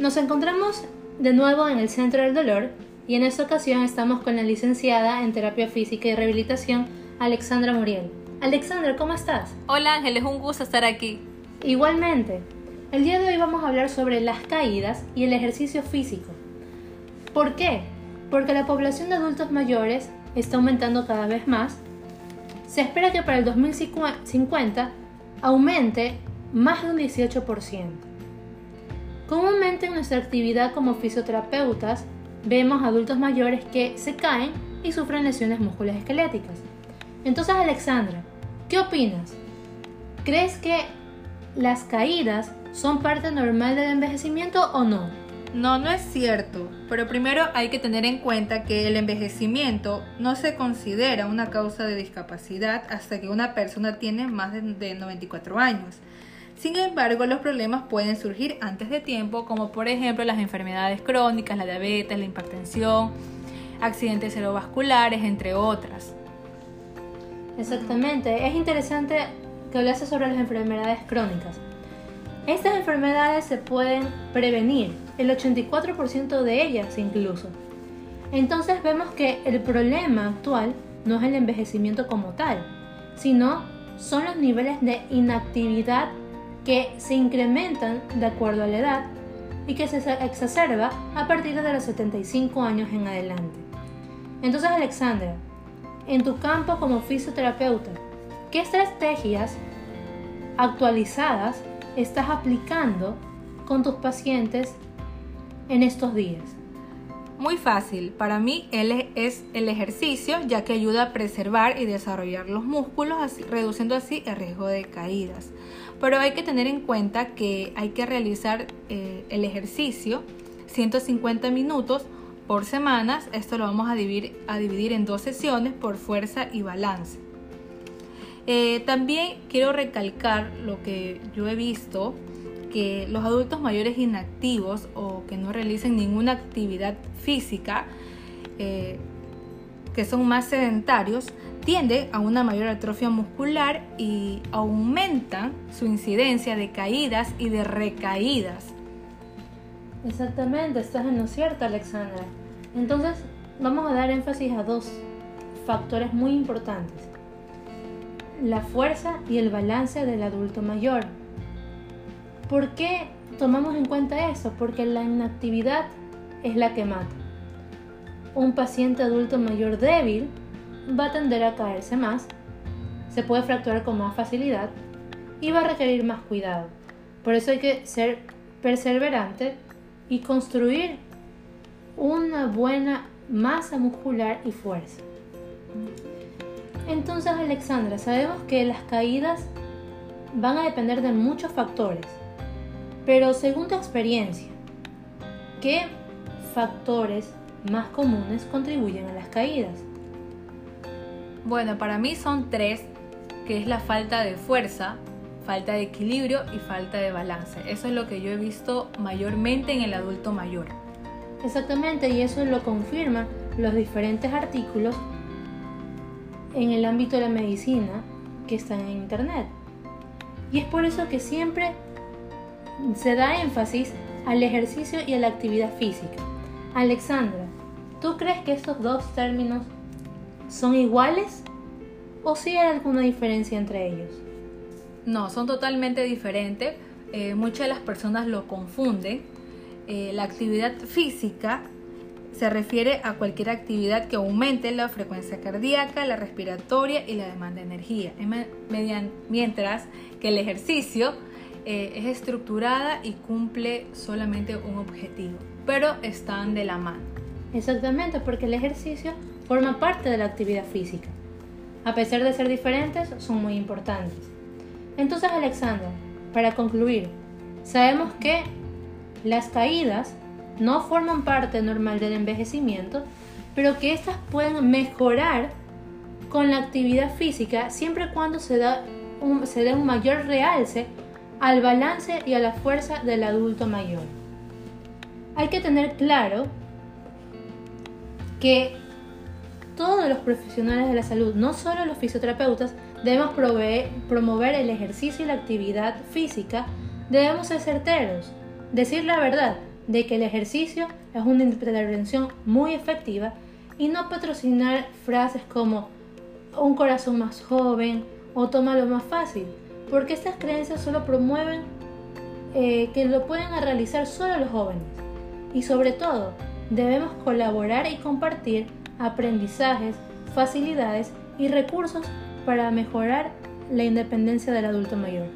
Nos encontramos de nuevo en el Centro del Dolor y en esta ocasión estamos con la licenciada en Terapia Física y Rehabilitación, Alexandra Muriel. Alexandra, ¿cómo estás? Hola Ángel, es un gusto estar aquí. Igualmente. El día de hoy vamos a hablar sobre las caídas y el ejercicio físico. ¿Por qué? Porque la población de adultos mayores está aumentando cada vez más. Se espera que para el 2050 aumente más de un 18%. Comúnmente en nuestra actividad como fisioterapeutas vemos adultos mayores que se caen y sufren lesiones musculoesqueléticas. Entonces, Alexandra, ¿qué opinas? ¿Crees que las caídas son parte normal del envejecimiento o no? No, no es cierto, pero primero hay que tener en cuenta que el envejecimiento no se considera una causa de discapacidad hasta que una persona tiene más de, 94 años. Sin embargo, los problemas pueden surgir antes de tiempo, como por ejemplo las enfermedades crónicas, la diabetes, la hipertensión, accidentes cerebrovasculares, entre otras. Exactamente, es interesante que hablase sobre las enfermedades crónicas. Estas enfermedades se pueden prevenir, el 84% de ellas incluso. Entonces vemos que el problema actual no es el envejecimiento como tal, sino son los niveles de inactividad que se incrementan de acuerdo a la edad y que se exacerba a partir de los 75 años en adelante. Entonces, Alexandra, en tu campo como fisioterapeuta, ¿qué estrategias actualizadas estás aplicando con tus pacientes en estos días? Muy fácil, para mí él es el ejercicio ya que ayuda a preservar y desarrollar los músculos, reduciendo así el riesgo de caídas. Pero hay que tener en cuenta que hay que realizar eh, el ejercicio 150 minutos por semanas. Esto lo vamos a dividir, en dos sesiones por fuerza y balance. Eh, también quiero recalcar lo que yo he visto, que los adultos mayores inactivos o que no realicen ninguna actividad física, eh, que son más sedentarios, tienden a una mayor atrofia muscular y aumentan su incidencia de caídas y de recaídas. Exactamente, estás en lo cierto, Alexandra. Entonces, vamos a dar énfasis a dos factores muy importantes. La fuerza y el balance del adulto mayor. ¿Por qué tomamos en cuenta eso? Porque la inactividad es la que mata. Un paciente adulto mayor débil va a tender a caerse más, se puede fracturar con más facilidad y va a requerir más cuidado. Por eso hay que ser perseverante y construir una buena masa muscular y fuerza. Entonces, Alexandra, sabemos que las caídas van a depender de muchos factores, pero según tu experiencia, ¿qué factores más comunes contribuyen a las caídas? Bueno, para mí son tres, que es la falta de fuerza, falta de equilibrio y falta de balance. Eso es lo que yo he visto mayormente en el adulto mayor. Exactamente, y eso lo confirman los diferentes artículos en el ámbito de la medicina que están en internet. Y es por eso que siempre se da énfasis al ejercicio y a la actividad física. Alexandra, ¿tú crees que estos dos términos son iguales o si hay alguna diferencia entre ellos? No, son totalmente diferentes. Eh, muchas de las personas lo confunden. Eh, la actividad física se refiere a cualquier actividad que aumente la frecuencia cardíaca, la respiratoria y la demanda de energía, mientras que el ejercicio eh, es estructurada y cumple solamente un objetivo, pero están de la mano. Exactamente, porque el ejercicio forma parte de la actividad física. A pesar de ser diferentes, son muy importantes. Entonces, Alexandra, para concluir, sabemos que las caídas no forman parte normal del envejecimiento, pero que éstas pueden mejorar con la actividad física siempre y cuando se, da se dé un mayor realce al balance y a la fuerza del adulto mayor. Hay que tener claro que todos los profesionales de la salud, no solo los fisioterapeutas, debemos promover el ejercicio y la actividad física, debemos ser certeros, decir la verdad, de que el ejercicio es una intervención muy efectiva y no patrocinar frases como un corazón más joven o toma lo más fácil, porque estas creencias solo promueven eh, que lo pueden realizar solo los jóvenes. Y sobre todo, debemos colaborar y compartir aprendizajes, facilidades y recursos para mejorar la independencia del adulto mayor.